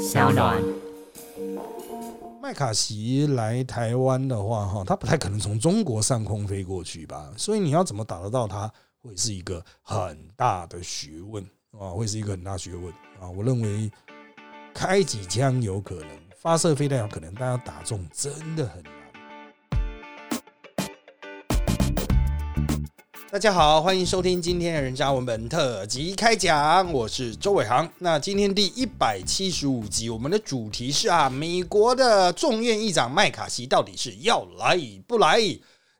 小暖。麦卡锡来台湾的话，哈，他不太可能从中国上空飞过去吧？所以你要怎么打得到他，会是一个很大的学问啊，会是一个很大学问啊。我认为开几枪有可能，发射飞弹有可能，但要打中真的很。大家好，欢迎收听今天的人渣文本特辑开讲，我是周伟航。那今天第一百七十五集，我们的主题是啊，美国的众院议长麦卡锡到底是要来不来？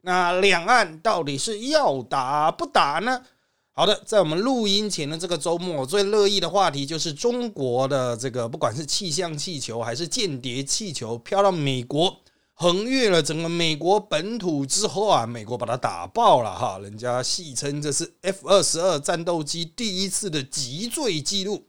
那两岸到底是要打不打呢？好的，在我们录音前的这个周末，我最乐意的话题就是中国的这个，不管是气象气球还是间谍气球，飘到美国。横越了整个美国本土之后啊，美国把它打爆了哈，人家戏称这是 F 二十二战斗机第一次的击坠记录。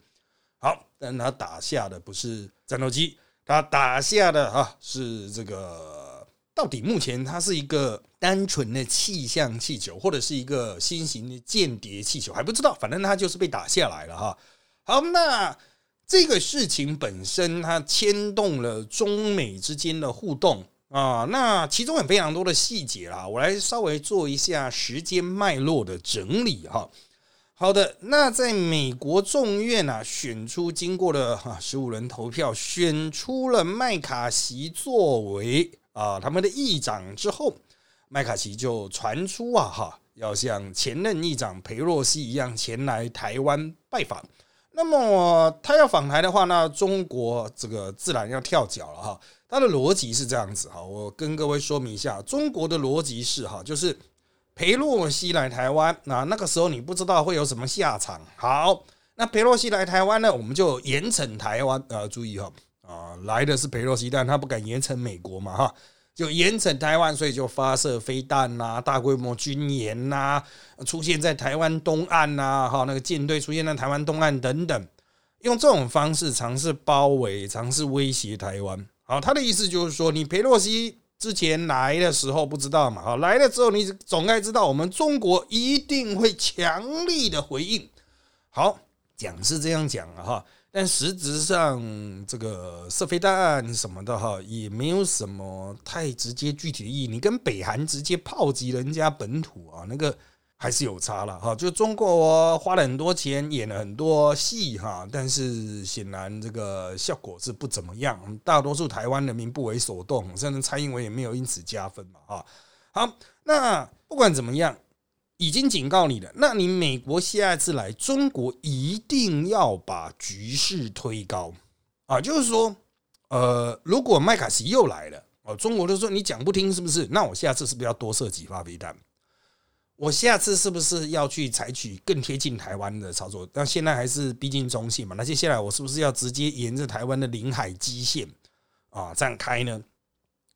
好，但他打下的不是战斗机，他打下的哈是这个，到底目前它是一个单纯的气象气球，或者是一个新型的间谍气球，还不知道，反正它就是被打下来了哈。好，那这个事情本身它牵动了中美之间的互动。啊，那其中有非常多的细节啦，我来稍微做一下时间脉络的整理哈。好的，那在美国众院啊，选出经过了哈十五人投票，选出了麦卡锡作为啊他们的议长之后，麦卡锡就传出啊哈要像前任议长裴洛西一样前来台湾拜访。那么他要访台的话，那中国这个自然要跳脚了哈。他的逻辑是这样子哈，我跟各位说明一下，中国的逻辑是哈，就是裴洛西来台湾，那那个时候你不知道会有什么下场。好，那裴洛西来台湾呢，我们就严惩台湾。呃，注意哈，啊，来的是裴洛西，但他不敢严惩美国嘛哈，就严惩台湾，所以就发射飞弹呐，大规模军演呐，出现在台湾东岸呐，哈，那个舰队出现在台湾东岸等等，用这种方式尝试包围，尝试威胁台湾。好，他的意思就是说，你裴洛西之前来的时候不知道嘛？好，来了之后你总该知道，我们中国一定会强力的回应。好，讲是这样讲了哈，但实质上这个射飞弹什么的哈，也没有什么太直接具体的意义。你跟北韩直接炮击人家本土啊，那个。还是有差了哈，就中国花了很多钱演了很多戏哈，但是显然这个效果是不怎么样，大多数台湾人民不为所动，甚至蔡英文也没有因此加分嘛哈。好，那不管怎么样，已经警告你了，那你美国下一次来中国一定要把局势推高啊，就是说，呃，如果麦卡锡又来了，哦，中国就说你讲不听是不是？那我下次是不是要多设几发飞弹？我下次是不是要去采取更贴近台湾的操作？那现在还是逼近中线嘛？那接下来我是不是要直接沿着台湾的领海基线啊这样开呢？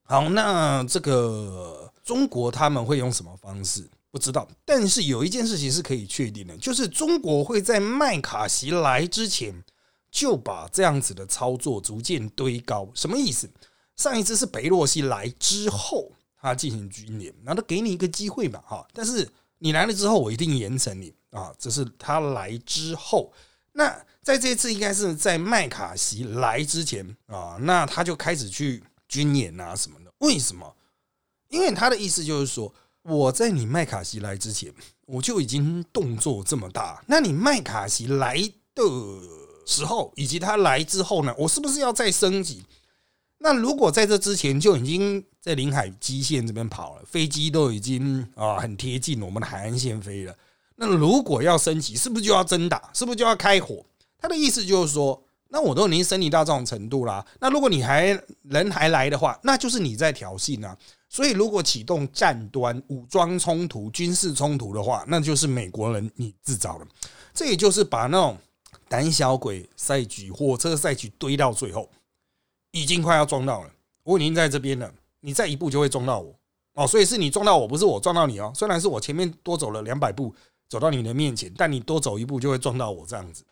好，那这个中国他们会用什么方式？不知道。但是有一件事情是可以确定的，就是中国会在麦卡锡来之前就把这样子的操作逐渐堆高。什么意思？上一次是北洛西来之后。他进行军演，那他给你一个机会嘛，哈！但是你来了之后，我一定严惩你啊！这是他来之后，那在这次应该是在麦卡锡来之前啊，那他就开始去军演啊什么的。为什么？因为他的意思就是说，我在你麦卡锡来之前，我就已经动作这么大，那你麦卡锡来的时候，以及他来之后呢，我是不是要再升级？那如果在这之前就已经在领海基线这边跑了，飞机都已经啊很贴近我们的海岸线飞了，那如果要升级，是不是就要真打？是不是就要开火？他的意思就是说，那我都已经升级到这种程度啦，那如果你还人还来的话，那就是你在挑衅啊。所以如果启动战端、武装冲突、军事冲突的话，那就是美国人你制造的。这也就是把那种胆小鬼赛局、火车赛局堆到最后。已经快要撞到了，我已经在这边了，你再一步就会撞到我哦，所以是你撞到我，不是我撞到你哦。虽然是我前面多走了两百步走到你的面前，但你多走一步就会撞到我这样子。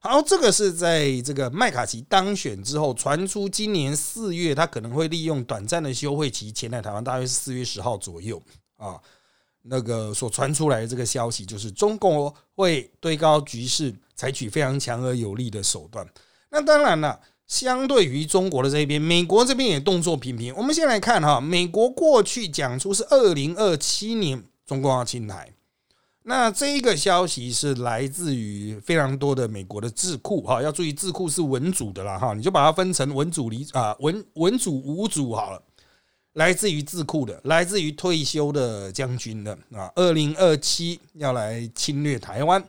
好，这个是在这个麦卡锡当选之后传出，今年四月他可能会利用短暂的休会期前来台湾，大约是四月十号左右啊。那个所传出来的这个消息就是中共会堆高局势，采取非常强而有力的手段。那当然了。相对于中国的这边，美国这边也动作频频。我们先来看哈，美国过去讲出是二零二七年中国要侵台，那这一个消息是来自于非常多的美国的智库哈，要注意智库是文组的啦哈，你就把它分成文组理啊文文组五组好了，来自于智库的，来自于退休的将军的啊，二零二七要来侵略台湾，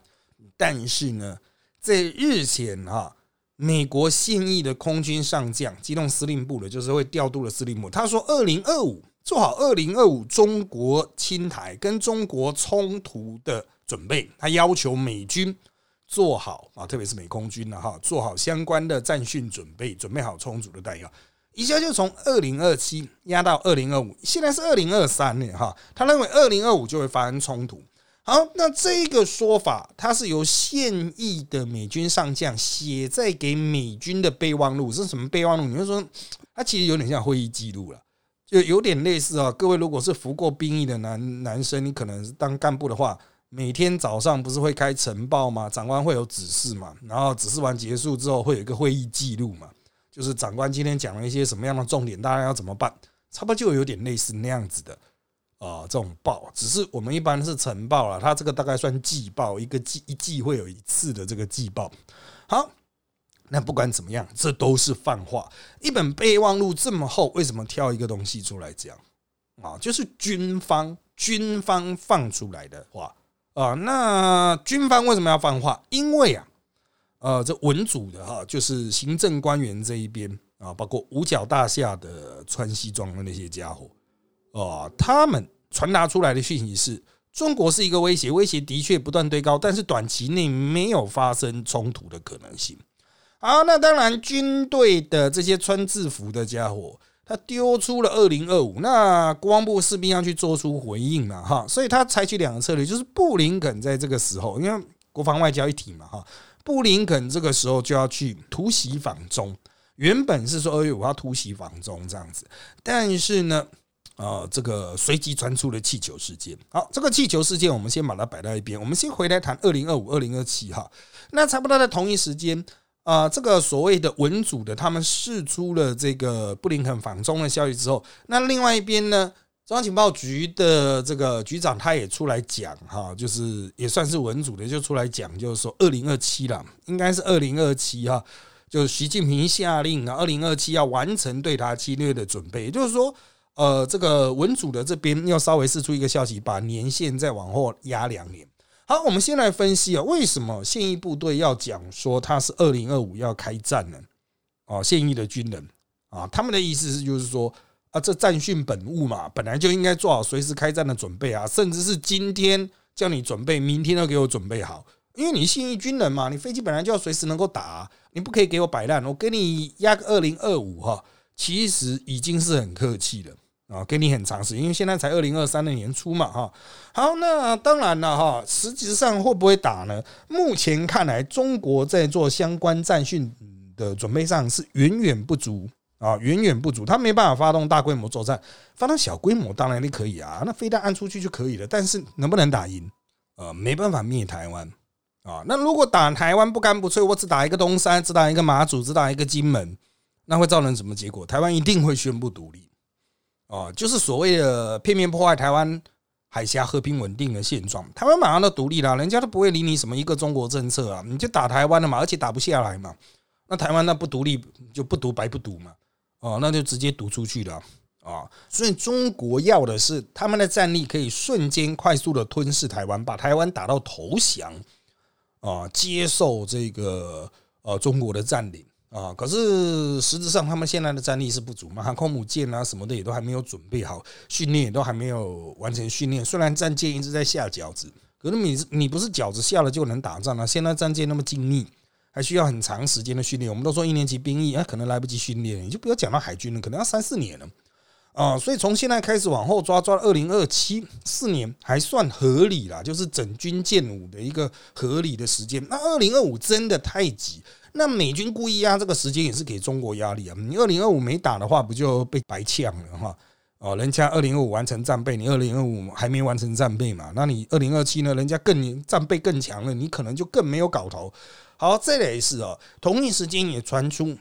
但是呢，在日前哈。美国现役的空军上将，机动司令部的，就是会调度的司令部。他说，二零二五做好二零二五中国侵台跟中国冲突的准备。他要求美军做好啊，特别是美空军了哈，做好相关的战训准备，准备好充足的弹药。一下就从二零二七压到二零二五，现在是二零二三年哈。他认为二零二五就会发生冲突。好，那这个说法，它是由现役的美军上将写在给美军的备忘录，是什么备忘录？你就说，它其实有点像会议记录了，就有点类似啊。各位如果是服过兵役的男男生，你可能当干部的话，每天早上不是会开晨报吗？长官会有指示嘛，然后指示完结束之后，会有一个会议记录嘛，就是长官今天讲了一些什么样的重点，大家要怎么办？差不多就有点类似那样子的。啊，这种报只是我们一般是晨报了，它这个大概算季报，一个季一季会有一次的这个季报。好，那不管怎么样，这都是泛话。一本备忘录这么厚，为什么挑一个东西出来讲？啊，就是军方军方放出来的话啊。那军方为什么要放话？因为啊，呃，这文组的哈，就是行政官员这一边啊，包括五角大厦的穿西装的那些家伙。哦，他们传达出来的讯息是中国是一个威胁，威胁的确不断堆高，但是短期内没有发生冲突的可能性。好，那当然，军队的这些穿制服的家伙，他丢出了二零二五，那国防部士兵要去做出回应嘛，哈，所以他采取两个策略，就是布林肯在这个时候，因为国防外交一体嘛，哈，布林肯这个时候就要去突袭访中，原本是说二月五号突袭访中这样子，但是呢。啊，这个随即传出了气球事件。好，这个气球事件我们先把它摆到一边，我们先回来谈二零二五、二零二七哈。那差不多在同一时间啊，这个所谓的文组的他们释出了这个布林肯访中的消息之后，那另外一边呢，中央情报局的这个局长他也出来讲哈，就是也算是文组的，就出来讲，就是说二零二七了，应该是二零二七哈，就是习近平下令啊，二零二七要完成对他侵略的准备，也就是说。呃，这个文组的这边要稍微释出一个消息，把年限再往后压两年。好，我们先来分析啊，为什么现役部队要讲说他是二零二五要开战呢？哦，现役的军人啊，他们的意思是就是说啊，这战训本务嘛，本来就应该做好随时开战的准备啊，甚至是今天叫你准备，明天都给我准备好，因为你现役军人嘛，你飞机本来就要随时能够打，你不可以给我摆烂，我给你压个二零二五哈，其实已经是很客气了。啊，给你很长时间，因为现在才二零二三的年初嘛，哈。好，那当然了，哈，实际上会不会打呢？目前看来，中国在做相关战训的准备上是远远不足啊，远远不足。他没办法发动大规模作战，发动小规模当然你可以啊，那飞弹按出去就可以了。但是能不能打赢？呃，没办法灭台湾啊。那如果打台湾不干不脆，我只打一个东山，只打一个马祖，只打一个金门，那会造成什么结果？台湾一定会宣布独立。哦，就是所谓的片面破坏台湾海峡和平稳定的现状，台湾马上都独立了，人家都不会理你什么一个中国政策啊，你就打台湾了嘛，而且打不下来嘛，那台湾那不独立就不独白不独嘛，哦，那就直接独出去了。啊，所以中国要的是他们的战力可以瞬间快速的吞噬台湾，把台湾打到投降啊，接受这个呃中国的占领。啊，可是实质上他们现在的战力是不足嘛，航空母舰啊什么的也都还没有准备好，训练也都还没有完成训练。虽然战舰一直在下饺子，可是你你不是饺子下了就能打仗啊？现在战舰那么精密，还需要很长时间的训练。我们都说一年级兵役，那可能来不及训练，你就不要讲到海军了，可能要三四年了啊。所以从现在开始往后抓，抓二零二七四年还算合理啦，就是整军建武的一个合理的时间。那二零二五真的太急。那美军故意压这个时间也是给中国压力啊！你二零二五没打的话，不就被白呛了哈？哦，人家二零二五完成战备，你二零二五还没完成战备嘛？那你二零二七呢？人家更战备更强了，你可能就更没有搞头。好，这也是哦。同一时间也传出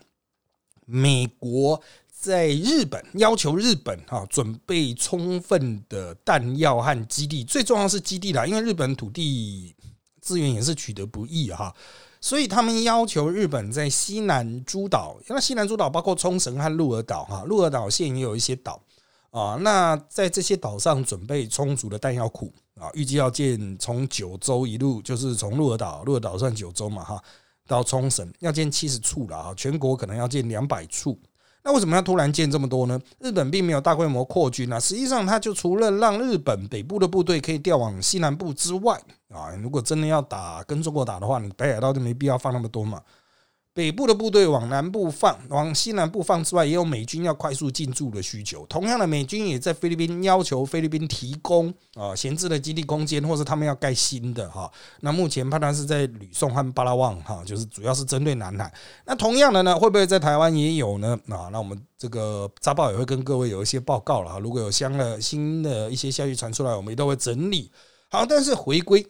美国在日本要求日本哈准备充分的弹药和基地，最重要是基地啦，因为日本土地资源也是取得不易哈，所以他们要求日本在西南诸岛，那西南诸岛包括冲绳和鹿儿岛哈，鹿儿岛现也有一些岛啊，那在这些岛上准备充足的弹药库啊，预计要建从九州一路就是从鹿儿岛，鹿儿岛算九州嘛哈。到冲绳要建七十处了啊，全国可能要建两百处。那为什么要突然建这么多呢？日本并没有大规模扩军啊，实际上它就除了让日本北部的部队可以调往西南部之外啊，如果真的要打跟中国打的话，你北海道就没必要放那么多嘛。北部的部队往南部放，往西南部放之外，也有美军要快速进驻的需求。同样的，美军也在菲律宾要求菲律宾提供啊闲置的基地空间，或者他们要盖新的哈。那目前判断是在吕宋和巴拉望哈，就是主要是针对南海。那同样的呢，会不会在台湾也有呢？啊，那我们这个扎报也会跟各位有一些报告了哈。如果有相的新的一些消息传出来，我们也都会整理。好，但是回归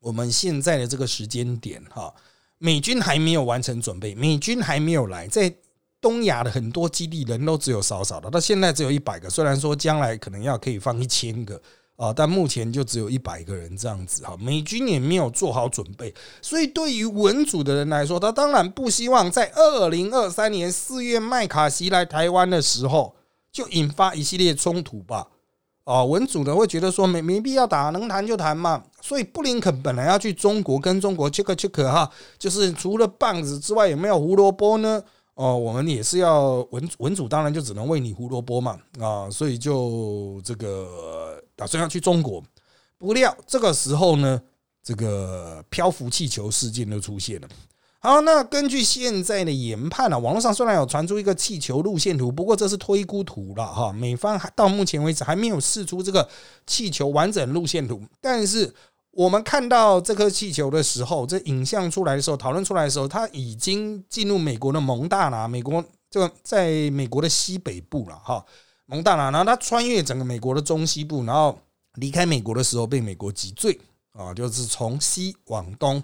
我们现在的这个时间点哈。美军还没有完成准备，美军还没有来，在东亚的很多基地人都只有少少的，到现在只有一百个。虽然说将来可能要可以放一千个啊，但目前就只有一百个人这样子哈。美军也没有做好准备，所以对于文组的人来说，他当然不希望在二零二三年四月麦卡锡来台湾的时候就引发一系列冲突吧。哦，文主呢会觉得说没没必要打，能谈就谈嘛。所以布林肯本来要去中国跟中国 check check 哈，就是除了棒子之外有没有胡萝卜呢？哦，我们也是要文文主当然就只能喂你胡萝卜嘛啊，所以就这个打算要去中国。不料这个时候呢，这个漂浮气球事件就出现了。好，那根据现在的研判呢，网络上虽然有传出一个气球路线图，不过这是推估图了哈。美方还到目前为止还没有试出这个气球完整路线图。但是我们看到这颗气球的时候，这影像出来的时候，讨论出来的时候，它已经进入美国的蒙大拿，美国这个在美国的西北部了哈。蒙大拿，然后它穿越整个美国的中西部，然后离开美国的时候被美国击坠啊，就是从西往东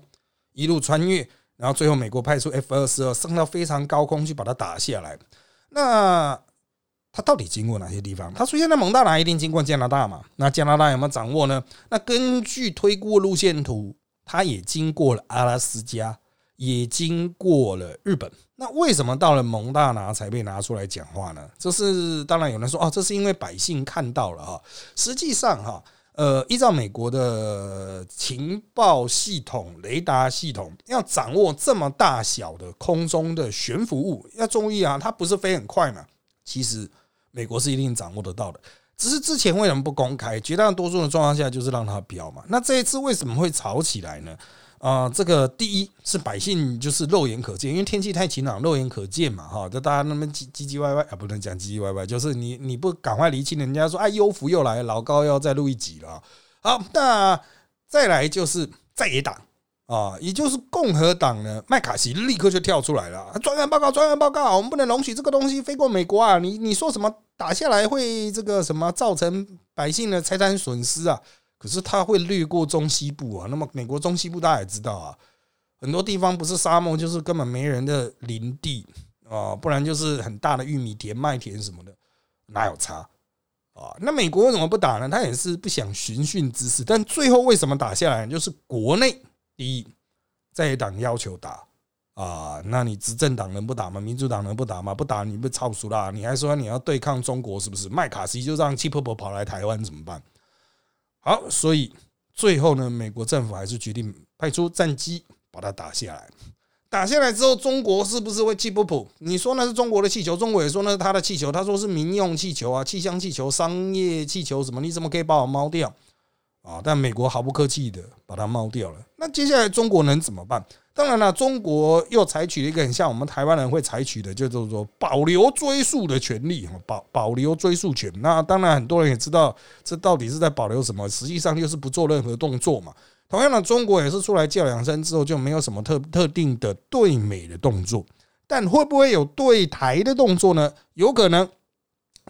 一路穿越。然后最后，美国派出 F 二十二升到非常高空去把它打下来。那它到底经过哪些地方？它出现在蒙大拿，一定经过加拿大嘛？那加拿大有没有掌握呢？那根据推估路线图，它也经过了阿拉斯加，也经过了日本。那为什么到了蒙大拿才被拿出来讲话呢？这是当然有人说哦，这是因为百姓看到了哈。实际上哈。呃，依照美国的情报系统、雷达系统，要掌握这么大小的空中的悬浮物，要注意啊，它不是飞很快嘛。其实美国是一定掌握得到的，只是之前为什么不公开？绝大多数的状况下就是让它飘嘛。那这一次为什么会吵起来呢？啊，这个第一是百姓就是肉眼可见，因为天气太晴朗，肉眼可见嘛，哈，就大家那么唧唧唧歪歪啊，不能讲唧唧歪歪，就是你你不赶快离清，人家说哎，优福又来，老高要再录一集了。好，那再来就是在野党啊，也就是共和党呢，麦卡锡立刻就跳出来了，专案报告，专案报告，我们不能容许这个东西飞过美国啊！你你说什么打下来会这个什么造成百姓的财产损失啊？可是它会掠过中西部啊，那么美国中西部大家也知道啊，很多地方不是沙漠就是根本没人的林地啊，不然就是很大的玉米田、麦田什么的，哪有差啊？那美国为什么不打呢？他也是不想寻衅滋事，但最后为什么打下来？就是国内第一在野党要求打啊，那你执政党能不打吗？民主党能不打吗？不打你不超熟啦？你还说你要对抗中国是不是？麦卡锡就让气泡泡跑来台湾怎么办？好，所以最后呢，美国政府还是决定派出战机把它打下来。打下来之后，中国是不是会气不普？你说那是中国的气球，中国也说那是他的气球，他说是民用气球啊，气象气球、商业气球什么？你怎么可以把我猫掉？啊！但美国毫不客气的把它猫掉了。那接下来中国能怎么办？当然了，中国又采取了一个很像我们台湾人会采取的，就是说保留追诉的权利，保保留追诉权。那当然，很多人也知道这到底是在保留什么，实际上就是不做任何动作嘛。同样的，中国也是出来叫两声之后就没有什么特特定的对美的动作，但会不会有对台的动作呢？有可能。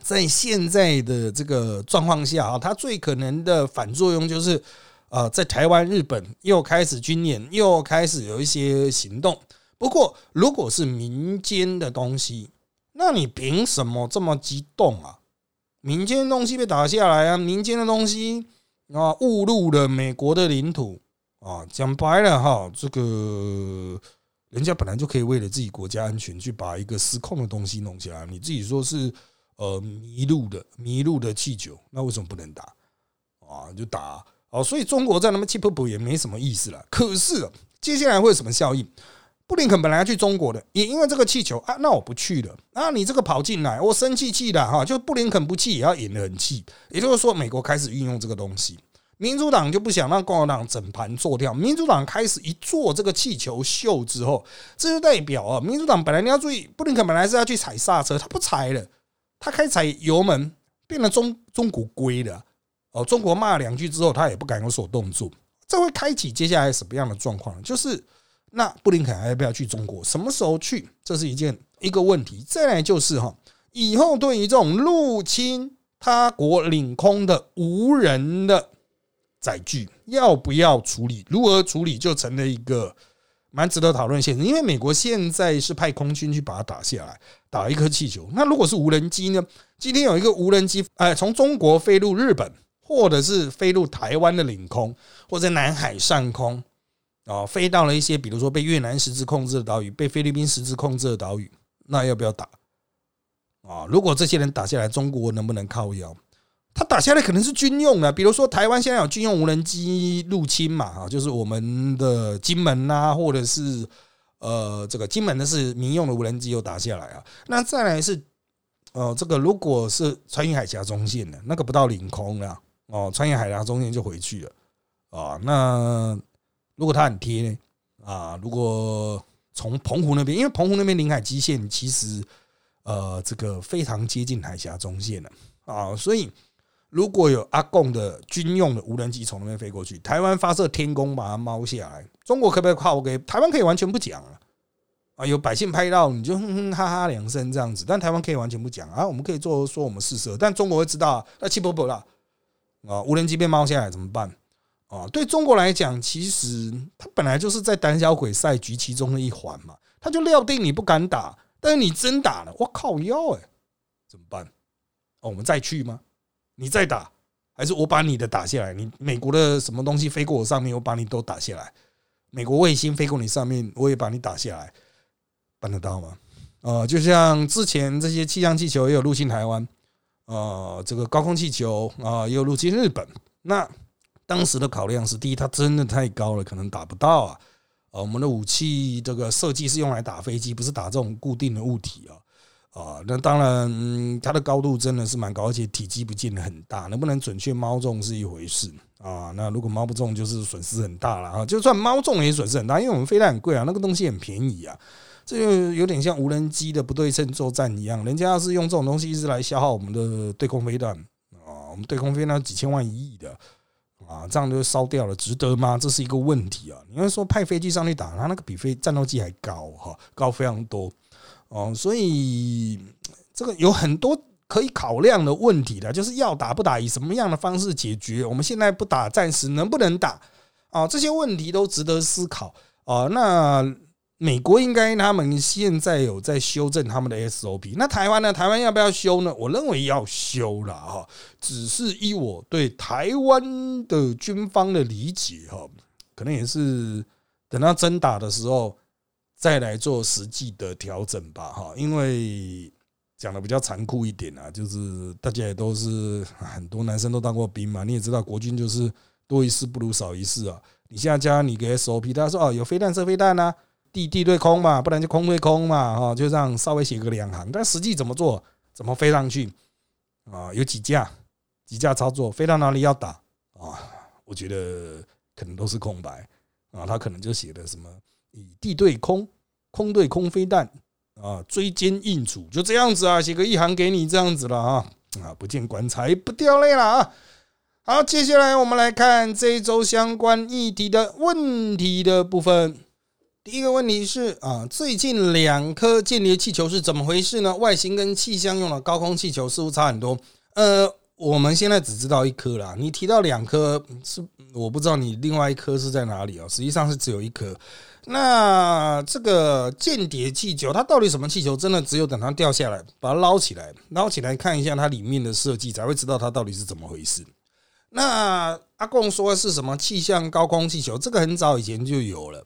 在现在的这个状况下啊，它最可能的反作用就是，呃，在台湾、日本又开始军演，又开始有一些行动。不过，如果是民间的东西，那你凭什么这么激动啊？民间的东西被打下来啊，民间的东西啊误入了美国的领土啊，讲白了哈，这个人家本来就可以为了自己国家安全去把一个失控的东西弄起来，你自己说是呃迷路的迷路的气球，那为什么不能打啊？就打哦，所以中国在那么气不不也没什么意思了。可是接下来会有什么效应？布林肯本来要去中国的，也因为这个气球啊，那我不去了啊！你这个跑进来，我生气气的哈，就布林肯不气也要演得很气。也就是说，美国开始运用这个东西，民主党就不想让共和党整盘做掉。民主党开始一做这个气球秀之后，这就代表啊，民主党本来你要注意，布林肯本来是要去踩刹车，他不踩了，他开踩油门，变得中中国归了哦。中国骂两句之后，他也不敢有所动作，这会开启接下来什么样的状况？就是。那布林肯还要不要去中国？什么时候去？这是一件一个问题。再来就是哈，以后对于这种入侵他国领空的无人的载具，要不要处理？如何处理，就成了一个蛮值得讨论现实因为美国现在是派空军去把它打下来，打一颗气球。那如果是无人机呢？今天有一个无人机，哎，从中国飞入日本，或者是飞入台湾的领空，或者南海上空。啊，飞到了一些，比如说被越南实质控制的岛屿，被菲律宾实质控制的岛屿，那要不要打？啊，如果这些人打下来，中国能不能靠腰？他打下来可能是军用的，比如说台湾现在有军用无人机入侵嘛，哈，就是我们的金门呐，或者是呃，这个金门的是民用的无人机又打下来啊。那再来是，呃，这个如果是穿越海峡中线的，那个不到领空了，哦，穿越海峡中线就回去了啊，那。如果它很贴呢？啊，如果从澎湖那边，因为澎湖那边领海基线其实呃这个非常接近海峡中线了啊，所以如果有阿贡的军用的无人机从那边飞过去，台湾发射天宫把它猫下来，中国可不可以靠给台湾可以完全不讲啊？啊，有百姓拍到你就哼哼哈哈两声这样子，但台湾可以完全不讲啊，我们可以做说我们试射，但中国会知道那气不不了啊，无人机被猫下来怎么办？啊，对中国来讲，其实他本来就是在胆小鬼赛局其中的一环嘛，他就料定你不敢打，但是你真打了，我靠腰哎，怎么办？哦，我们再去吗？你再打，还是我把你的打下来？你美国的什么东西飞过我上面，我把你都打下来？美国卫星飞过你上面，我也把你打下来，办得到吗？呃，就像之前这些气象气球也有入侵台湾，呃，这个高空气球啊也有入侵日本，那。当时的考量是：第一，它真的太高了，可能打不到啊。呃，我们的武器这个设计是用来打飞机，不是打这种固定的物体啊。啊，那当然，它的高度真的是蛮高，而且体积不见得很大，能不能准确猫中是一回事啊。那如果猫不中，就是损失很大了啊。就算猫中也损失很大，因为我们飞弹很贵啊，那个东西很便宜啊。这就有点像无人机的不对称作战一样，人家要是用这种东西一直来消耗我们的对空飞弹啊，我们对空飞弹几千万一亿的。啊，这样就烧掉了，值得吗？这是一个问题啊！你要说派飞机上去打，它那个比飞战斗机还高哈，高非常多哦，所以这个有很多可以考量的问题的，就是要打不打，以什么样的方式解决？我们现在不打，暂时能不能打啊？这些问题都值得思考啊。那。美国应该他们现在有在修正他们的 SOP，那台湾呢？台湾要不要修呢？我认为要修了哈，只是依我对台湾的军方的理解哈，可能也是等到真打的时候再来做实际的调整吧哈。因为讲的比较残酷一点啊，就是大家也都是很多男生都当过兵嘛，你也知道国军就是多一事不如少一事啊。你现在加你个 SOP，他说哦有飞弹射飞弹呐。地地对空嘛，不然就空对空嘛，哈，就这样稍微写个两行。但实际怎么做，怎么飞上去啊？有几架，几架操作，飞到哪里要打啊？我觉得可能都是空白啊。他可能就写的什么以地对空，空对空飞弹啊，追歼应处，就这样子啊，写个一行给你这样子了啊啊，不见棺材不掉泪了啊。好，接下来我们来看这一周相关议题的问题的部分。第一个问题是啊，最近两颗间谍气球是怎么回事呢？外形跟气象用的高空气球似乎差很多。呃，我们现在只知道一颗啦。你提到两颗，是我不知道你另外一颗是在哪里啊？实际上是只有一颗。那这个间谍气球，它到底什么气球？真的只有等它掉下来，把它捞起来，捞起来看一下它里面的设计，才会知道它到底是怎么回事。那阿贡说的是什么气象高空气球？这个很早以前就有了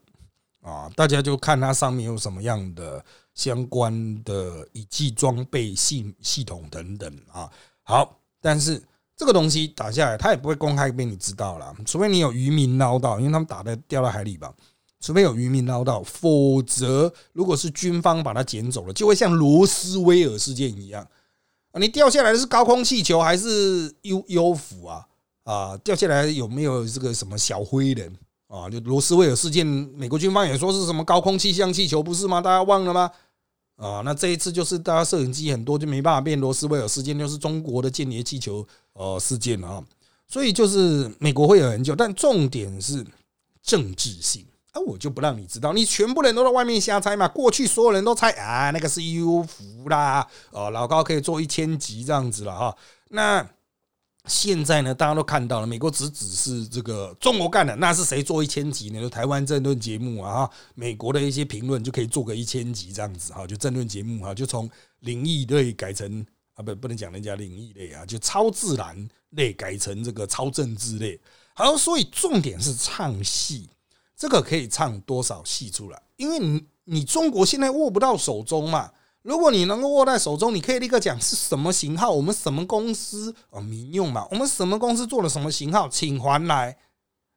啊，大家就看它上面有什么样的相关的仪器装备系系统等等啊。好，但是这个东西打下来，它也不会公开给你知道了，除非你有渔民捞到，因为他们打的掉到海里吧。除非有渔民捞到，否则如果是军方把它捡走了，就会像罗斯威尔事件一样啊！你掉下来的是高空气球还是 U U 服啊？啊，掉下来有没有这个什么小灰人啊？就罗斯威尔事件，美国军方也说是什么高空气象气球，不是吗？大家忘了吗？啊，那这一次就是大家摄影机很多就没办法变罗斯威尔事件，就是中国的间谍气球呃事件啊。所以就是美国会有研究，但重点是政治性。啊，我就不让你知道，你全部人都在外面瞎猜嘛。过去所有人都猜啊，那个是 U 服啦，哦，老高可以做一千集这样子了哈。那现在呢，大家都看到了，美国只只是这个中国干的，那是谁做一千集呢？就台湾政论节目啊，哈，美国的一些评论就可以做个一千集这样子哈，就政论节目哈，就从灵异类改成啊，不，不能讲人家灵异类啊，就超自然类改成这个超政治类。好，所以重点是唱戏。这个可以唱多少戏出来？因为你你中国现在握不到手中嘛。如果你能够握在手中，你可以立刻讲是什么型号，我们什么公司啊民用嘛，我们什么公司做了什么型号，请还来。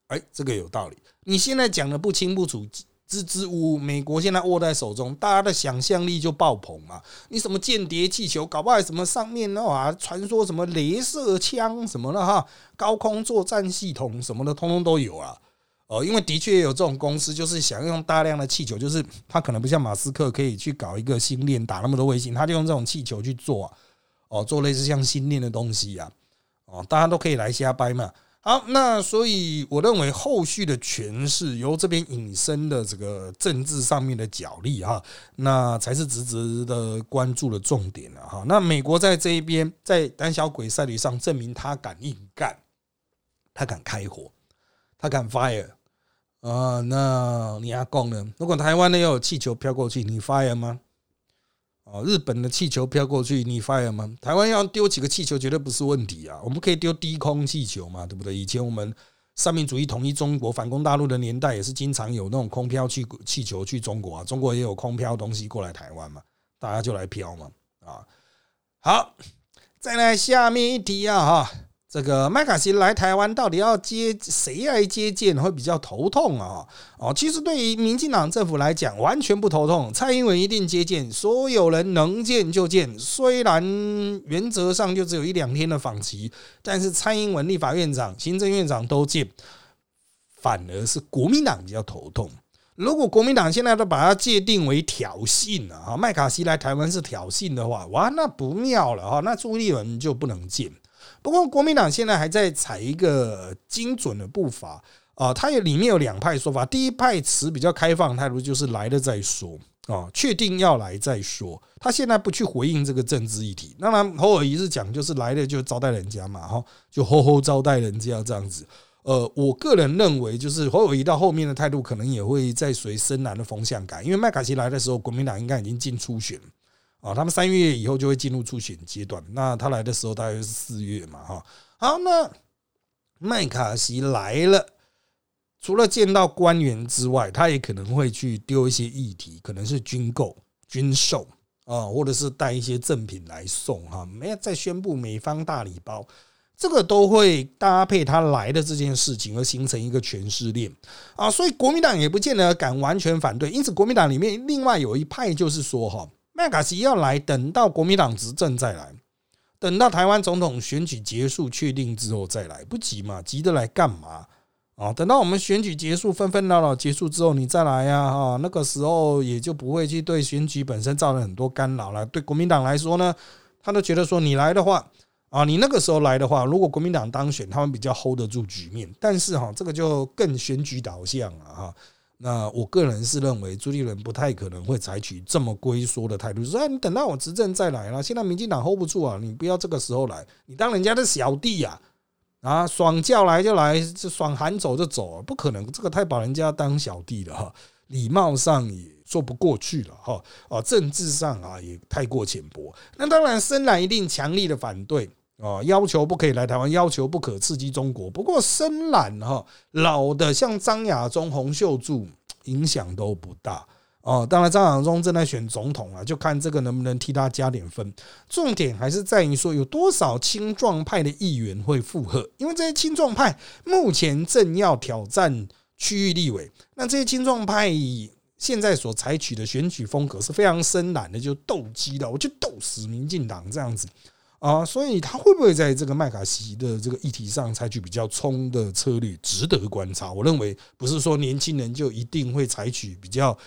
哎，这个有道理。你现在讲的不清不楚，支支吾吾。美国现在握在手中，大家的想象力就爆棚嘛。你什么间谍气球，搞不好什么上面的话，传说什么镭射枪什么的哈，高空作战系统什么的，通通都有啊。哦，因为的确也有这种公司，就是想用大量的气球，就是他可能不像马斯克可以去搞一个星链打那么多卫星，他就用这种气球去做，啊哦，做类似像星链的东西呀，哦，大家都可以来瞎掰嘛。好，那所以我认为后续的诠释由这边引申的这个政治上面的角力哈，那才是值值的关注的重点了哈。那美国在这一边在胆小鬼赛里上证明他敢硬干，他敢开火。他敢 fire 啊？那你阿公呢？如果台湾呢要有气球飘过去，你 fire 吗？哦，日本的气球飘过去，你 fire 吗？台湾要丢几个气球绝对不是问题啊！我们可以丢低空气球嘛，对不对？以前我们三民主义统一中国、反攻大陆的年代，也是经常有那种空飘气气球去中国啊。中国也有空飘东西过来台湾嘛，大家就来飘嘛。啊，好，再来下面一题啊，哈。这个麦卡锡来台湾，到底要接谁来接见会比较头痛啊？哦，其实对于民进党政府来讲，完全不头痛。蔡英文一定接见，所有人能见就见。虽然原则上就只有一两天的访期，但是蔡英文、立法院长、行政院长都见，反而是国民党比较头痛。如果国民党现在都把它界定为挑衅了哈，麦卡锡来台湾是挑衅的话，哇，那不妙了哈，那朱立伦就不能见。不过，国民党现在还在踩一个精准的步伐啊！它有里面有两派说法，第一派持比较开放态度，就是来了再说啊，确定要来再说。他现在不去回应这个政治议题。当然，侯尔仪是讲，就是来了就招待人家嘛，哈，就吼吼招待人家这样子。呃，我个人认为，就是侯友谊到后面的态度，可能也会在随深蓝的风向改。因为麦卡锡来的时候，国民党应该已经进初选。啊，他们三月以后就会进入初选阶段。那他来的时候大约是四月嘛，哈。好，那麦卡锡来了，除了见到官员之外，他也可能会去丢一些议题，可能是军购、军售啊，或者是带一些赠品来送哈。没有再宣布美方大礼包，这个都会搭配他来的这件事情而形成一个诠释链啊。所以国民党也不见得敢完全反对，因此国民党里面另外有一派就是说哈。麦卡锡要来，等到国民党执政再来，等到台湾总统选举结束确定之后再来，不急嘛？急着来干嘛？啊，等到我们选举结束，纷纷扰扰结束之后，你再来呀，哈，那个时候也就不会去对选举本身造成很多干扰了。对国民党来说呢，他都觉得说你来的话，啊，你那个时候来的话，如果国民党当选，他们比较 hold 得住局面。但是哈，这个就更选举导向了哈。那我个人是认为朱立伦不太可能会采取这么龟缩的态度，说：“哎，你等到我执政再来了。现在民进党 hold 不住啊，你不要这个时候来，你当人家的小弟呀，啊，爽叫来就来，爽喊走就走，不可能，这个太把人家当小弟了哈。礼貌上也说不过去了哈。哦，政治上啊也太过浅薄。那当然，深蓝一定强力的反对哦，要求不可以来台湾，要求不可刺激中国。不过深蓝哈老的像张亚中、洪秀柱影响都不大。哦，当然，张亚中正在选总统啊，就看这个能不能替他加点分。重点还是在于说，有多少青壮派的议员会附和？因为这些青壮派目前正要挑战区域立委，那这些青壮派现在所采取的选举风格是非常深蓝的，就斗鸡的，我就斗死民进党这样子啊。所以他会不会在这个麦卡锡的这个议题上采取比较冲的策略，值得观察。我认为不是说年轻人就一定会采取比较。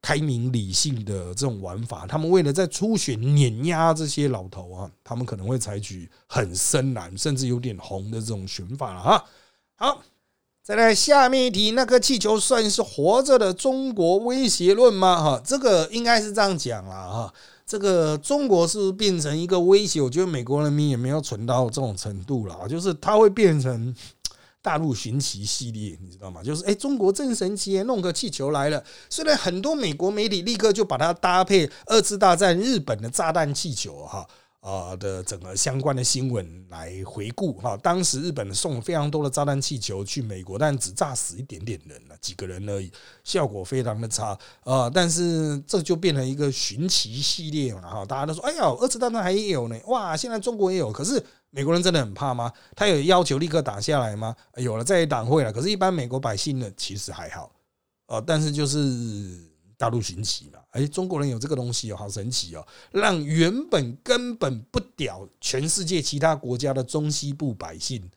开明理性的这种玩法，他们为了在初选碾压这些老头啊，他们可能会采取很深蓝，甚至有点红的这种选法了哈。好，再来下面一题，那颗气球算是活着的中国威胁论吗？哈，这个应该是这样讲了哈。这个中国是不是变成一个威胁，我觉得美国人民也没有蠢到这种程度了，就是它会变成。大陆寻奇系列，你知道吗？就是哎，中国真神奇，弄个气球来了。虽然很多美国媒体立刻就把它搭配二次大战日本的炸弹气球，哈啊的整个相关的新闻来回顾哈。当时日本送非常多的炸弹气球去美国，但只炸死一点点人了，几个人而已，效果非常的差啊。但是这就变成一个寻奇系列嘛，哈，大家都说，哎呀，二次大战还有呢，哇，现在中国也有，可是。美国人真的很怕吗？他有要求立刻打下来吗？有了，在党会了。可是，一般美国百姓呢，其实还好哦。但是，就是大陆寻奇嘛。哎，中国人有这个东西哦，好神奇哦，让原本根本不屌全世界其他国家的中西部百姓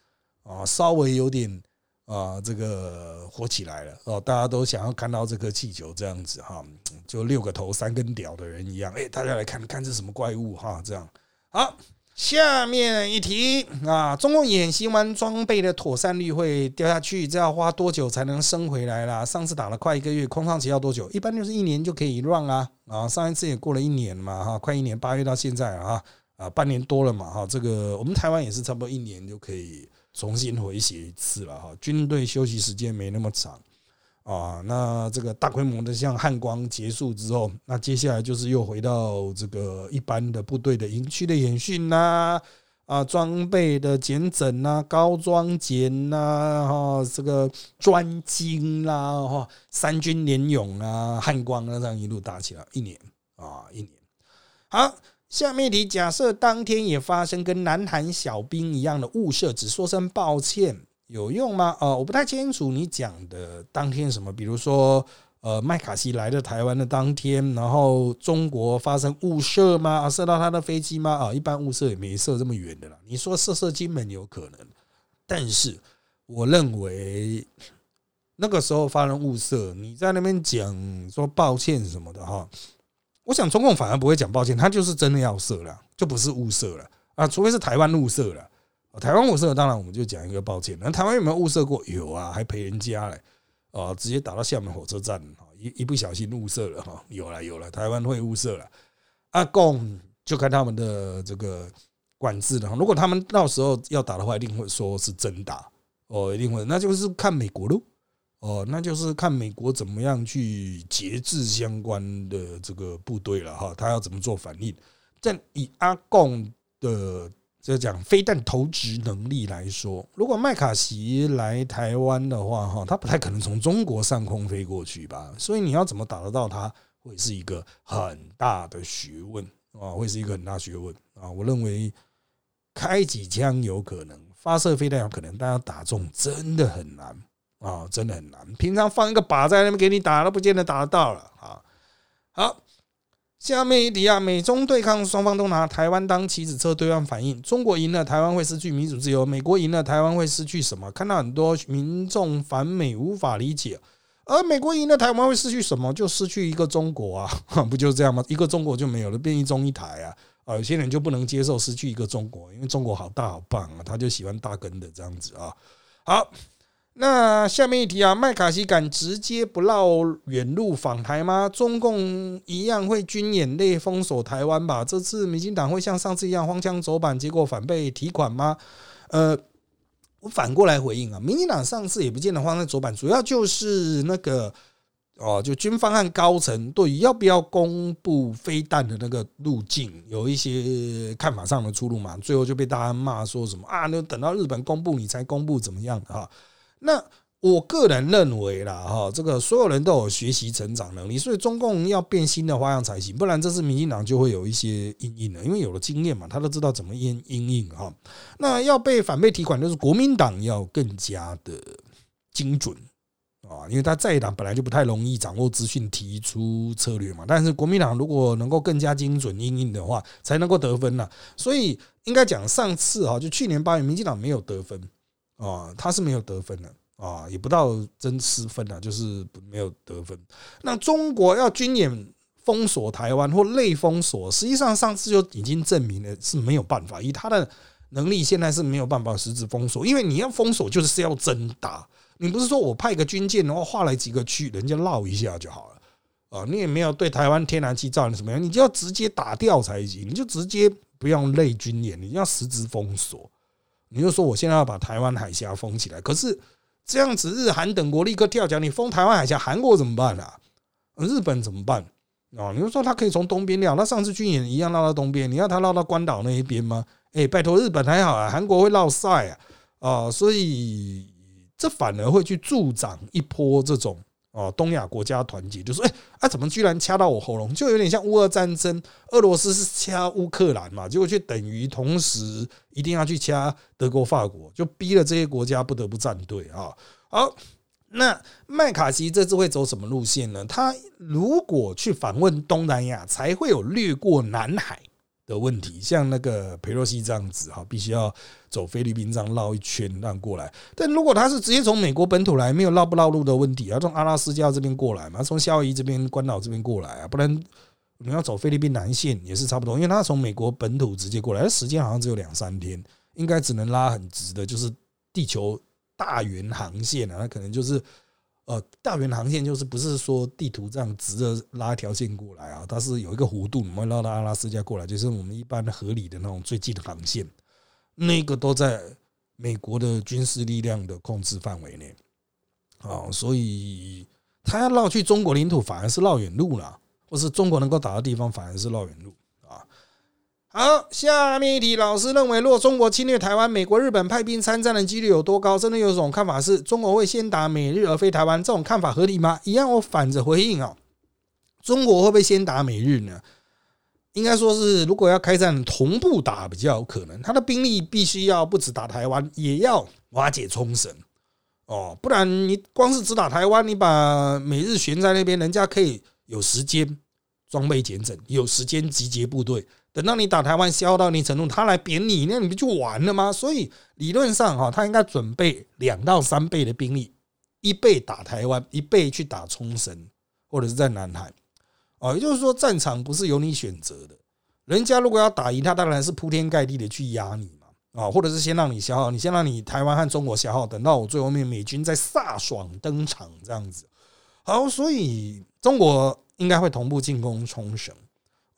啊，稍微有点啊，这个火起来了哦。大家都想要看到这颗气球这样子哈，就六个头三根屌的人一样。哎，大家来看看这什么怪物哈？这样好。下面一题啊，中共演习完装备的妥善率会掉下去，这要花多久才能升回来啦？上次打了快一个月，空窗期要多久？一般就是一年就可以 run 啊啊！上一次也过了一年嘛哈，快一年，八月到现在啊啊，半年多了嘛哈。这个我们台湾也是差不多一年就可以重新回血一次了哈。军队休息时间没那么长。啊，那这个大规模的像汉光结束之后，那接下来就是又回到这个一般的部队的营区的演训呐，啊，装备的检整呐，高装检呐，哈，这个专精啦，哈，三军联勇啊，汉光啊，这样一路打起来一年啊，一年。好，下面题，假设当天也发生跟南韩小兵一样的误射，只说声抱歉。有用吗？呃，我不太清楚你讲的当天什么，比如说，呃，麦卡锡来的台湾的当天，然后中国发生误射吗？射到他的飞机吗？啊，一般误射也没射这么远的啦。你说射射金门有可能，但是我认为那个时候发生误射，你在那边讲说抱歉什么的哈，我想中共反而不会讲抱歉，他就是真的要射了，就不是误射了啊，除非是台湾误射了。台湾误射，当然我们就讲一个抱歉。那台湾有没有误射过？有啊，还赔人家嘞，哦，直接打到厦门火车站，一一不小心误射了哈，有了有了，台湾会误射了。阿贡就看他们的这个管制了，如果他们到时候要打的话，一定会说是真打哦，一定会，那就是看美国喽，哦，那就是看美国怎么样去节制相关的这个部队了哈，他要怎么做反应？但以阿贡的。就讲飞弹投掷能力来说，如果麦卡锡来台湾的话，哈，他不太可能从中国上空飞过去吧？所以你要怎么打得到他，会是一个很大的学问啊，会是一个很大学问啊。我认为开几枪有可能，发射飞弹有可能，但要打中真的很难啊，真的很难。平常放一个靶在那边给你打，都不见得打得到了啊。好。下面一题啊，美中对抗，双方都拿台湾当棋子，测对岸反应。中国赢了，台湾会失去民主自由；美国赢了，台湾会失去什么？看到很多民众反美，无法理解。而美国赢了，台湾会失去什么？就失去一个中国啊，不就是这样吗？一个中国就没有了，变一中一台啊。啊，有些人就不能接受失去一个中国，因为中国好大好棒啊，他就喜欢大根的这样子啊。好。那下面一题啊，麦卡锡敢直接不绕远路访台吗？中共一样会军演内封锁台湾吧？这次民进党会像上次一样荒腔走板，结果反被提款吗？呃，我反过来回应啊，民进党上次也不见得荒腔走板，主要就是那个哦，就军方和高层对于要不要公布飞弹的那个路径有一些看法上的出入嘛，最后就被大家骂说什么啊，那等到日本公布你才公布怎么样的哈？那我个人认为啦，哈，这个所有人都有学习成长能力，所以中共要变新的花样才行，不然这次民进党就会有一些阴影了，因为有了经验嘛，他都知道怎么阴阴影哈。那要被反被提款，就是国民党要更加的精准啊，因为他在党本来就不太容易掌握资讯、提出策略嘛。但是国民党如果能够更加精准阴影的话，才能够得分呢。所以应该讲上次哈，就去年八月，民进党没有得分啊，他是没有得分的。啊，也不到真失分啊，就是没有得分。那中国要军演封锁台湾或类封锁，实际上上次就已经证明了是没有办法，以他的能力现在是没有办法实质封锁，因为你要封锁就是要真打，你不是说我派个军舰然后划来几个区，人家绕一下就好了啊，你也没有对台湾天然气造成什么样，你就要直接打掉才行，你就直接不用类军演，你要实质封锁，你就说我现在要把台湾海峡封起来，可是。这样子，日韩等国立刻跳脚，你封台湾海峡，韩国怎么办啊？日本怎么办啊？你就说他可以从东边绕，那上次军演一样绕到东边，你要他绕到关岛那一边吗？哎，拜托，日本还好啊，韩国会绕赛啊啊，所以这反而会去助长一波这种。哦，东亚国家团结，就说，哎，啊，怎么居然掐到我喉咙？就有点像乌俄战争，俄罗斯是掐乌克兰嘛，结果却等于同时一定要去掐德国、法国，就逼了这些国家不得不站队啊。好，那麦卡锡这次会走什么路线呢？他如果去访问东南亚，才会有掠过南海。的问题，像那个佩洛西这样子哈，必须要走菲律宾这样绕一圈让过来。但如果他是直接从美国本土来，没有绕不绕路的问题，要从阿拉斯加这边过来嘛，从夏威夷这边、关岛这边过来啊，不然你要走菲律宾南线也是差不多，因为他从美国本土直接过来，时间好像只有两三天，应该只能拉很直的，就是地球大圆航线啊，那可能就是。呃，大圆航线就是不是说地图这样直着拉一条线过来啊？它是有一个弧度，我们绕到阿拉斯加过来，就是我们一般合理的那种最近的航线，那个都在美国的军事力量的控制范围内啊，所以他要绕去中国领土，反而是绕远路了，或是中国能够打的地方，反而是绕远路。好，下面一题，老师认为，若中国侵略台湾，美国、日本派兵参战的几率有多高？真的有一种看法是，中国会先打美日而非台湾，这种看法合理吗？一样，我反着回应啊，中国会不会先打美日呢？应该说是，如果要开战，同步打比较有可能。他的兵力必须要不止打台湾，也要瓦解冲绳哦，不然你光是只打台湾，你把美日悬在那边，人家可以有时间装备减整，有时间集结部队。等到你打台湾消耗到一定程度，他来扁你，那你不就完了吗？所以理论上哈，他应该准备两到三倍的兵力，一倍打台湾，一倍去打冲绳或者是在南海。哦，也就是说，战场不是由你选择的，人家如果要打赢，他当然是铺天盖地的去压你嘛。啊，或者是先让你消耗，你先让你台湾和中国消耗，等到我最后面美军再飒爽登场这样子。好，所以中国应该会同步进攻冲绳。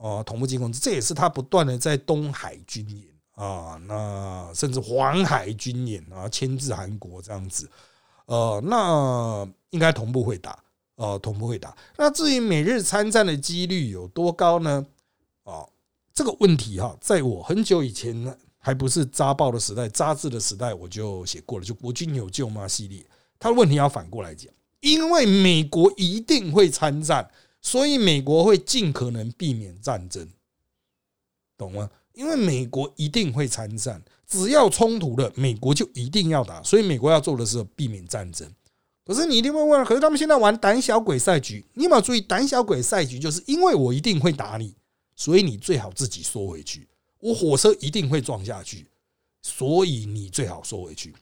哦，同步进攻，这也是他不断的在东海军演啊，那甚至黄海军演啊，牵制韩国这样子，呃，那应该同步会打，呃，同步会打。那至于美日参战的几率有多高呢？哦，这个问题哈，在我很久以前呢，还不是扎报的时代，扎字的时代，我就写过了，就国军有救吗系列。他的问题要反过来讲，因为美国一定会参战。所以美国会尽可能避免战争，懂吗？因为美国一定会参战，只要冲突了，美国就一定要打。所以美国要做的是避免战争。可是你一定会问，可是他们现在玩胆小鬼赛局，你有没有注意？胆小鬼赛局就是因为我一定会打你，所以你最好自己缩回去。我火车一定会撞下去，所以你最好缩回去，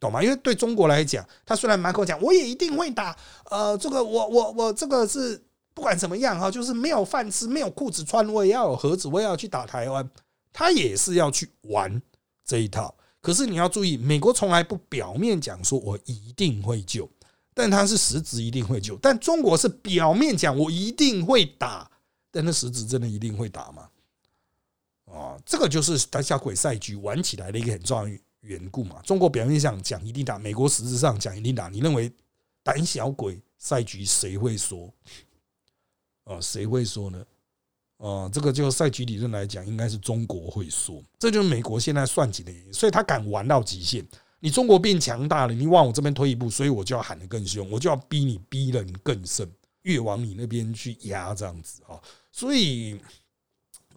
懂吗？因为对中国来讲，他虽然满口讲我也一定会打，呃，这个我我我这个是。不管怎么样哈，就是没有饭吃，没有裤子穿，我也要有盒子，我也要去打台湾。他也是要去玩这一套。可是你要注意，美国从来不表面讲说我一定会救，但他是实质一定会救。但中国是表面讲我一定会打，但那实质真的一定会打吗？哦，这个就是胆小鬼赛局玩起来的一个很重要缘故嘛。中国表面上讲一定打，美国实质上讲一定打。你认为胆小鬼赛局谁会说？啊，谁会说呢？啊，这个就赛局理论来讲，应该是中国会说。这就是美国现在算计的原因，所以他敢玩到极限。你中国变强大了，你往我这边推一步，所以我就要喊得更凶，我就要逼你，逼得你更甚，越往你那边去压，这样子啊。所以，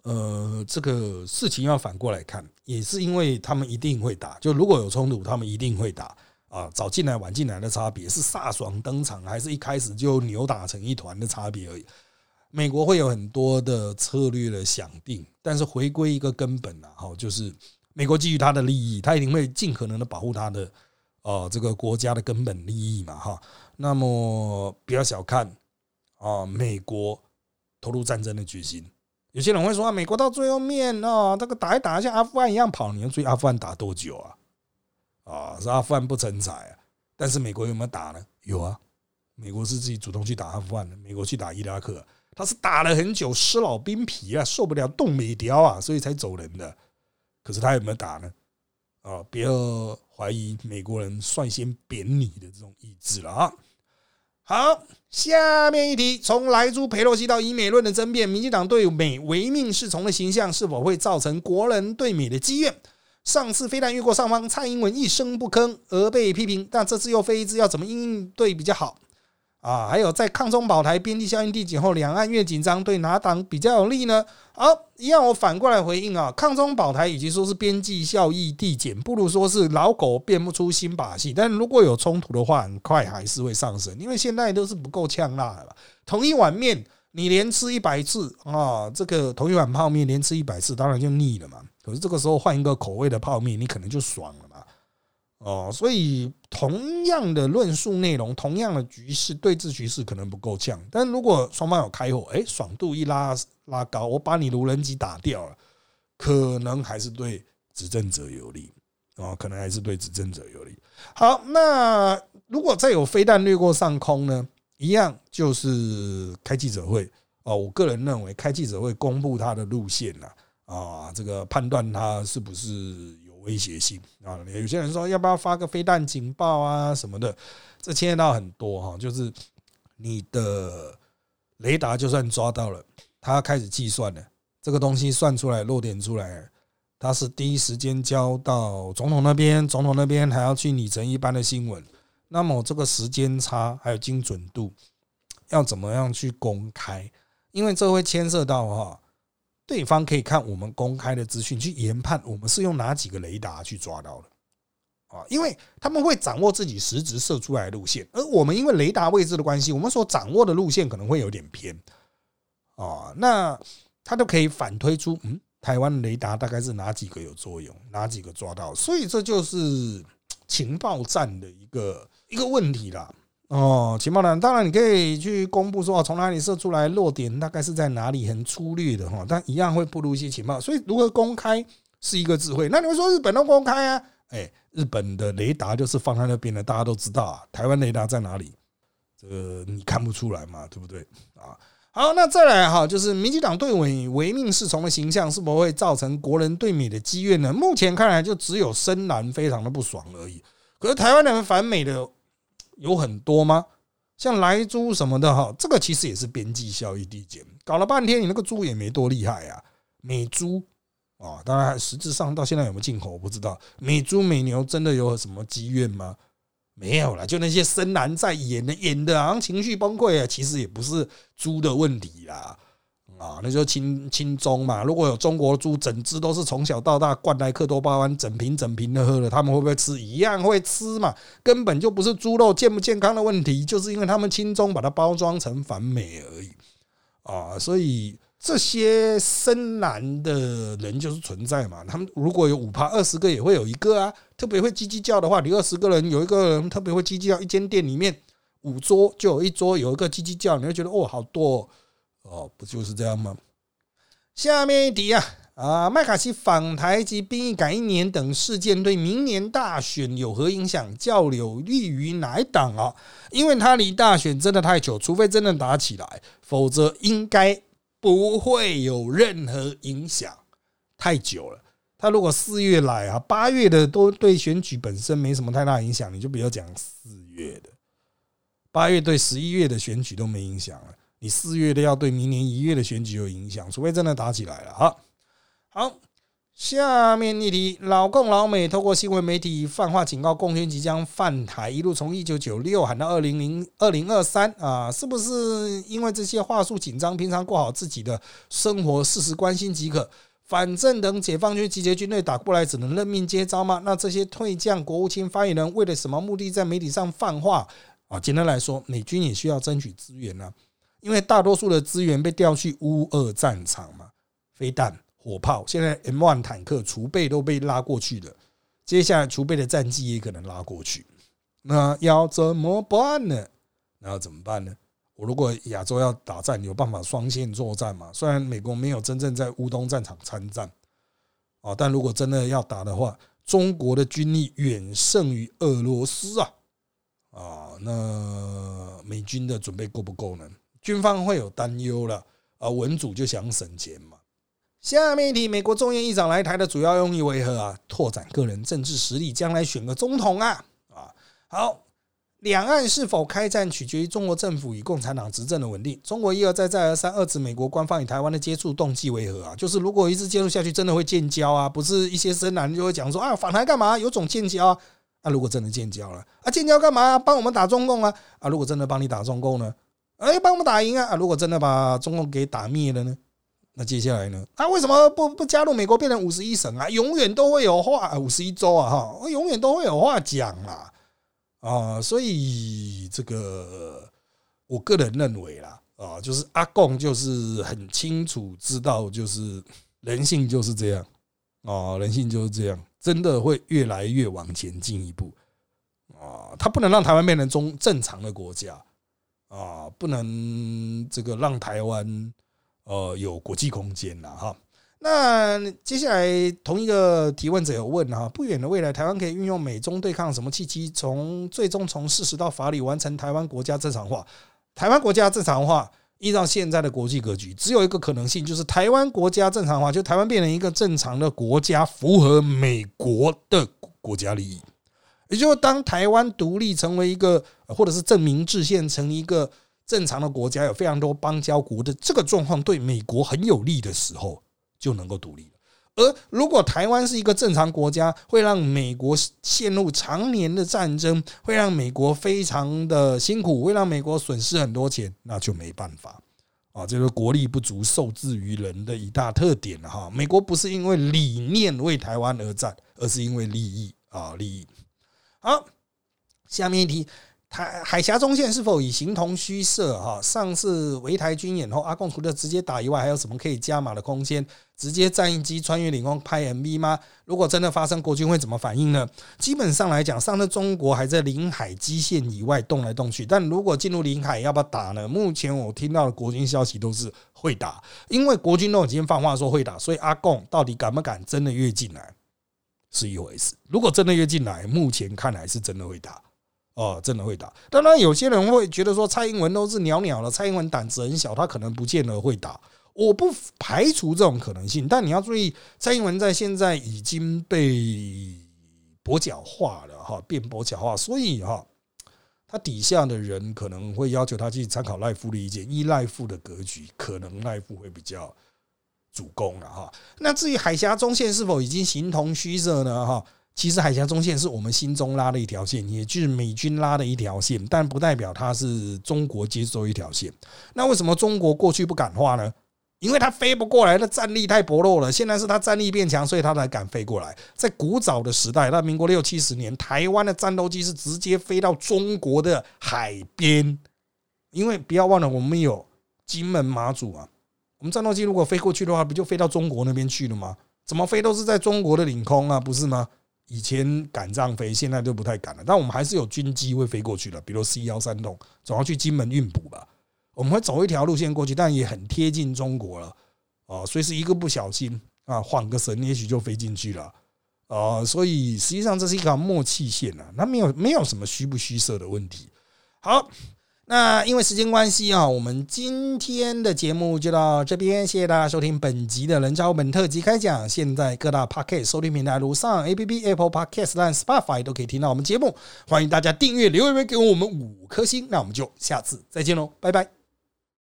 呃，这个事情要反过来看，也是因为他们一定会打。就如果有冲突，他们一定会打啊。早进来晚进来的差别是飒爽登场，还是一开始就扭打成一团的差别而已。美国会有很多的策略的想定，但是回归一个根本啊，哈，就是美国基于他的利益，他一定会尽可能的保护他的呃这个国家的根本利益嘛，哈。那么不要小看啊，美国投入战争的决心。有些人会说啊，美国到最后面哦，这个打一打像阿富汗一样跑，你要追阿富汗打多久啊？啊，是阿富汗不成才啊，但是美国有没有打呢？有啊，美国是自己主动去打阿富汗的，美国去打伊拉克。他是打了很久，尸老兵皮啊，受不了冻美雕啊，所以才走人的。可是他有没有打呢？啊，不要怀疑美国人率先贬你的这种意志了啊。好，下面一题：从莱猪、佩洛西到以美论的争辩，民进党对美唯命是从的形象是否会造成国人对美的积怨？上次飞弹越过上方，蔡英文一声不吭而被批评，但这次又飞一次，要怎么应对比较好？啊，还有在抗中保台边际效应递减后，两岸越紧张，对哪党比较有利呢？好，一样我反过来回应啊，抗中保台与其说是边际效益递减，不如说是老狗变不出新把戏。但如果有冲突的话，很快还是会上升，因为现在都是不够呛辣了。同一碗面，你连吃一百次啊，这个同一碗泡面连吃一百次，当然就腻了嘛。可是这个时候换一个口味的泡面，你可能就爽。哦，所以同样的论述内容，同样的局势对峙局势可能不够呛，但如果双方有开火，哎，爽度一拉拉高，我把你无人机打掉了，可能还是对执政者有利哦，可能还是对执政者有利。好，那如果再有飞弹掠过上空呢？一样就是开记者会哦。我个人认为，开记者会公布他的路线呐，啊，这个判断他是不是。威胁性啊，有些人说要不要发个飞弹警报啊什么的，这牵涉到很多哈，就是你的雷达就算抓到了，它开始计算了，这个东西算出来落点出来，它是第一时间交到总统那边，总统那边还要去拟成一般的新闻，那么这个时间差还有精准度要怎么样去公开？因为这会牵涉到哈。对方可以看我们公开的资讯去研判我们是用哪几个雷达去抓到的啊，因为他们会掌握自己实质射出来的路线，而我们因为雷达位置的关系，我们所掌握的路线可能会有点偏啊，那他都可以反推出，嗯，台湾雷达大概是哪几个有作用，哪几个抓到，所以这就是情报战的一个一个问题啦。哦，情报呢？当然你可以去公布说从哪里射出来，落点大概是在哪里，很粗略的哈，但一样会暴露一些情报。所以如何公开是一个智慧。那你们说日本都公开啊？哎，日本的雷达就是放在那边的，大家都知道啊。台湾雷达在哪里？这个你看不出来嘛，对不对？啊，好，那再来哈，就是民进党对美唯命是从的形象是否会造成国人对美的积怨呢？目前看来就只有深蓝非常的不爽而已。可是台湾人反美的。有很多吗？像莱猪什么的哈，这个其实也是边际效益递减，搞了半天你那个猪也没多厉害啊。美猪啊，当然实质上到现在有没有进口我不知道。美猪美牛真的有什么积怨吗？没有了，就那些深蓝在演的演的，好像情绪崩溃啊，其实也不是猪的问题啦。啊，那就轻轻中嘛。如果有中国猪，整只都是从小到大灌来克多巴胺，整瓶整瓶的喝了，他们会不会吃？一样会吃嘛。根本就不是猪肉健不健康的问题，就是因为他们轻中把它包装成反美而已啊。所以这些深蓝的人就是存在嘛。他们如果有五趴二十个，也会有一个啊。特别会叽叽叫的话，你二十个人有一个人特别会叽叽叫，一间店里面五桌就有一桌有一个叽叽叫，你会觉得哦，好多。哦，哦不就是这样吗？下面一题啊啊，麦卡锡访台及兵役改一年等事件对明年大选有何影响？较有利于哪一党啊？因为他离大选真的太久，除非真的打起来，否则应该不会有任何影响。太久了，他如果四月来啊，八月的都对选举本身没什么太大影响，你就不要讲四月的。八月对十一月的选举都没影响了，你四月的要对明年一月的选举有影响，除非真的打起来了。好，好。下面一题，老共老美透过新闻媒体泛化警告，共军即将犯台，一路从一九九六喊到二零零二零二三啊，是不是因为这些话术紧张？平常过好自己的生活，事实关心即可。反正等解放军集结军队打过来，只能任命接招吗？那这些退将、国务卿发言人为了什么目的在媒体上泛化啊？简单来说，美军也需要争取资源呢，因为大多数的资源被调去乌俄战场嘛，飞弹。火炮现在 M1 坦克储备都被拉过去了，接下来储备的战机也可能拉过去，那要怎么办呢？那要怎么办呢？我如果亚洲要打战，有办法双线作战嘛？虽然美国没有真正在乌东战场参战，啊，但如果真的要打的话，中国的军力远胜于俄罗斯啊，啊，那美军的准备够不够呢？军方会有担忧了，啊，文主就想省钱嘛。下面一题，美国众议议长来台的主要用意为何啊？拓展个人政治实力，将来选个总统啊！啊，好，两岸是否开战取决于中国政府与共产党执政的稳定。中国一而再再而三遏制美国官方与台湾的接触动机为何啊？就是如果一直接触下去，真的会建交啊？不是一些深蓝就会讲说啊，访台干嘛？有种建交啊？啊，如果真的建交了啊，建交干嘛？帮我们打中共啊？啊，如果真的帮你打中共呢？哎，帮我们打赢啊？如果真的把中共给打灭了呢？那接下来呢？他为什么不不加入美国变成五十一省啊？永远都会有话，五十一州啊，哈，永远都会有话讲啦，啊，所以这个我个人认为啦，啊，就是阿贡就是很清楚知道，就是人性就是这样，啊，人性就是这样，真的会越来越往前进一步，啊，他不能让台湾变成中正常的国家，啊，不能这个让台湾。呃，有国际空间了哈。那接下来同一个提问者有问哈，不远的未来，台湾可以运用美中对抗什么契机，从最终从事实到法理完成台湾国家正常化？台湾国家正常化，依照现在的国际格局，只有一个可能性，就是台湾国家正常化，就台湾变成一个正常的国家，符合美国的国家利益。也就是当台湾独立成为一个，或者是证明制宪成一个。正常的国家有非常多邦交国的这个状况对美国很有利的时候，就能够独立了。而如果台湾是一个正常国家，会让美国陷入常年的战争，会让美国非常的辛苦，会让美国损失很多钱，那就没办法啊！这个国力不足，受制于人的一大特点了哈。美国不是因为理念为台湾而战，而是因为利益啊，利益。好，下面一题。台海峡中线是否已形同虚设？哈，上次围台军演后，阿贡除了直接打以外，还有什么可以加码的空间？直接战役机穿越领空拍 MV 吗？如果真的发生，国军会怎么反应呢？基本上来讲，上次中国还在领海基线以外动来动去，但如果进入领海，要不要打呢？目前我听到的国军消息都是会打，因为国军都已经放话说会打，所以阿贡到底敢不敢真的越进来是一回事。如果真的跃进来，目前看来是真的会打。哦，真的会打。当然，有些人会觉得说蔡英文都是鸟鸟了，蔡英文胆子很小，他可能不见得会打。我不排除这种可能性，但你要注意，蔡英文在现在已经被跛脚化了哈，变跛脚化，所以哈，他底下的人可能会要求他去参考赖夫的意见，依赖夫的格局，可能赖夫会比较主攻了哈。那至于海峡中线是否已经形同虚设呢？哈？其实海峡中线是我们心中拉的一条线，也就是美军拉的一条线，但不代表它是中国接收一条线。那为什么中国过去不敢画呢？因为它飞不过来，的战力太薄弱了。现在是它战力变强，所以它才敢飞过来。在古早的时代，那民国六七十年，台湾的战斗机是直接飞到中国的海边，因为不要忘了，我们有金门、马祖啊。我们战斗机如果飞过去的话，不就飞到中国那边去了吗？怎么飞都是在中国的领空啊，不是吗？以前敢这样飞，现在就不太敢了。但我们还是有军机会飞过去的，比如 C 幺三栋，总要去金门运补吧。我们会走一条路线过去，但也很贴近中国了啊。所以是一个不小心啊，晃个神，也许就飞进去了啊。所以实际上这是一条默契线啊，那没有没有什么虚不虚设的问题。好，那因为时间关系啊，我们今天的节目就到这边，谢谢大家收听本集的人招本特辑开讲。现在各大 podcast 收听平台如上 A P P、Apple Podcast、和 Spotify 都可以听到我们节目，欢迎大家订阅、留言给我们五颗星。那我们就下次再见喽，拜拜。